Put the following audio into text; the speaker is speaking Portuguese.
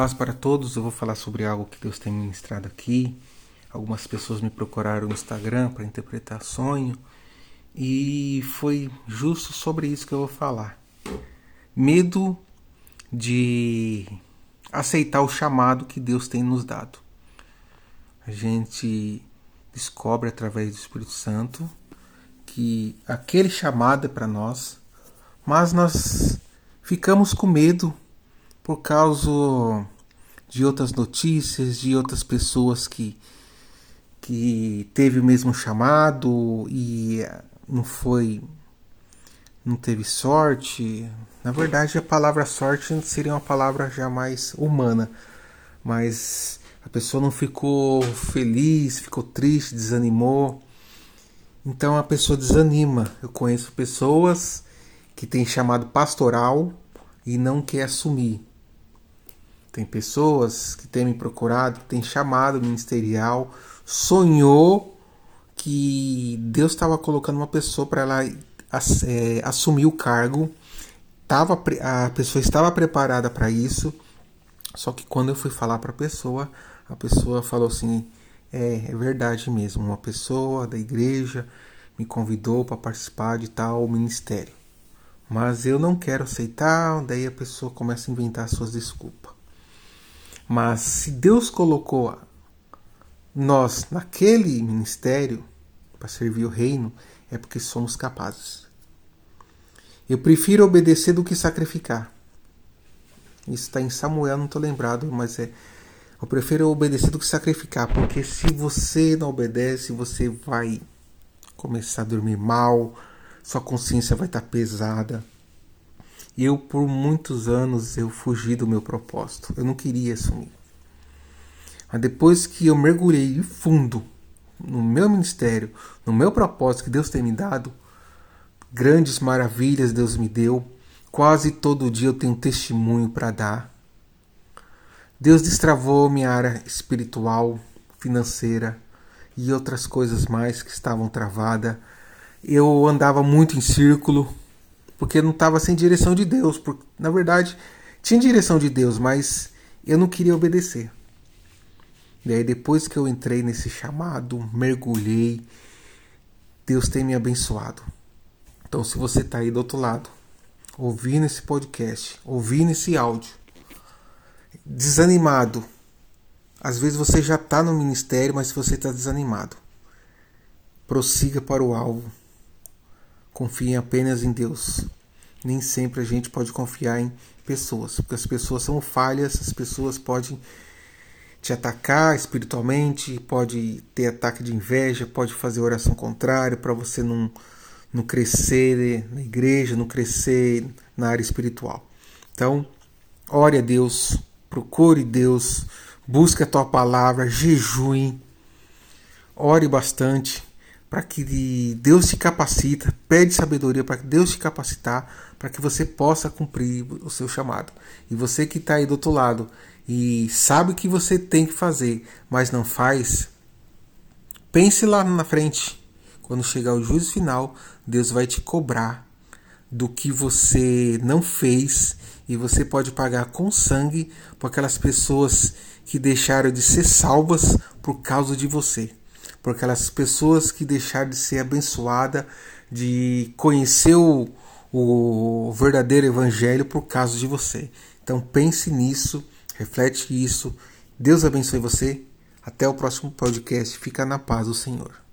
Paz para todos, eu vou falar sobre algo que Deus tem ministrado aqui. Algumas pessoas me procuraram no Instagram para interpretar sonho e foi justo sobre isso que eu vou falar. Medo de aceitar o chamado que Deus tem nos dado. A gente descobre através do Espírito Santo que aquele chamado é para nós, mas nós ficamos com medo por causa de outras notícias, de outras pessoas que que teve o mesmo chamado e não foi não teve sorte. Na verdade, a palavra sorte seria uma palavra já mais humana, mas a pessoa não ficou feliz, ficou triste, desanimou. Então a pessoa desanima. Eu conheço pessoas que têm chamado pastoral e não quer assumir. Tem pessoas que têm me procurado, têm chamado ministerial, sonhou que Deus estava colocando uma pessoa para ela é, assumir o cargo. Tava, a pessoa estava preparada para isso, só que quando eu fui falar para a pessoa, a pessoa falou assim: é, é verdade mesmo, uma pessoa da igreja me convidou para participar de tal ministério. Mas eu não quero aceitar, daí a pessoa começa a inventar suas desculpas. Mas se Deus colocou nós naquele ministério para servir o reino, é porque somos capazes. Eu prefiro obedecer do que sacrificar. Isso está em Samuel, não estou lembrado, mas é. Eu prefiro obedecer do que sacrificar, porque se você não obedece, você vai começar a dormir mal, sua consciência vai estar tá pesada. Eu, por muitos anos, eu fugi do meu propósito. Eu não queria assumir. Mas depois que eu mergulhei fundo no meu ministério, no meu propósito que Deus tem me dado, grandes maravilhas Deus me deu. Quase todo dia eu tenho um testemunho para dar. Deus destravou minha área espiritual, financeira e outras coisas mais que estavam travadas. Eu andava muito em círculo, porque não estava sem direção de Deus. Porque, na verdade, tinha direção de Deus, mas eu não queria obedecer. E aí, depois que eu entrei nesse chamado, mergulhei, Deus tem me abençoado. Então, se você está aí do outro lado, ouvindo esse podcast, ouvindo esse áudio, desanimado, às vezes você já está no ministério, mas você está desanimado, prossiga para o alvo Confie apenas em Deus. Nem sempre a gente pode confiar em pessoas, porque as pessoas são falhas, as pessoas podem te atacar espiritualmente, pode ter ataque de inveja, pode fazer oração contrária para você não, não crescer na igreja, não crescer na área espiritual. Então, ore a Deus, procure Deus, busque a tua palavra, jejue, ore bastante, para que Deus te capacita, pede sabedoria para que Deus te capacitar, para que você possa cumprir o seu chamado. E você que está aí do outro lado e sabe o que você tem que fazer, mas não faz, pense lá na frente. Quando chegar o juízo final, Deus vai te cobrar do que você não fez e você pode pagar com sangue por aquelas pessoas que deixaram de ser salvas por causa de você por aquelas pessoas que deixaram de ser abençoadas, de conhecer o, o verdadeiro evangelho por causa de você. Então pense nisso, reflete isso. Deus abençoe você. Até o próximo podcast. Fica na paz do Senhor.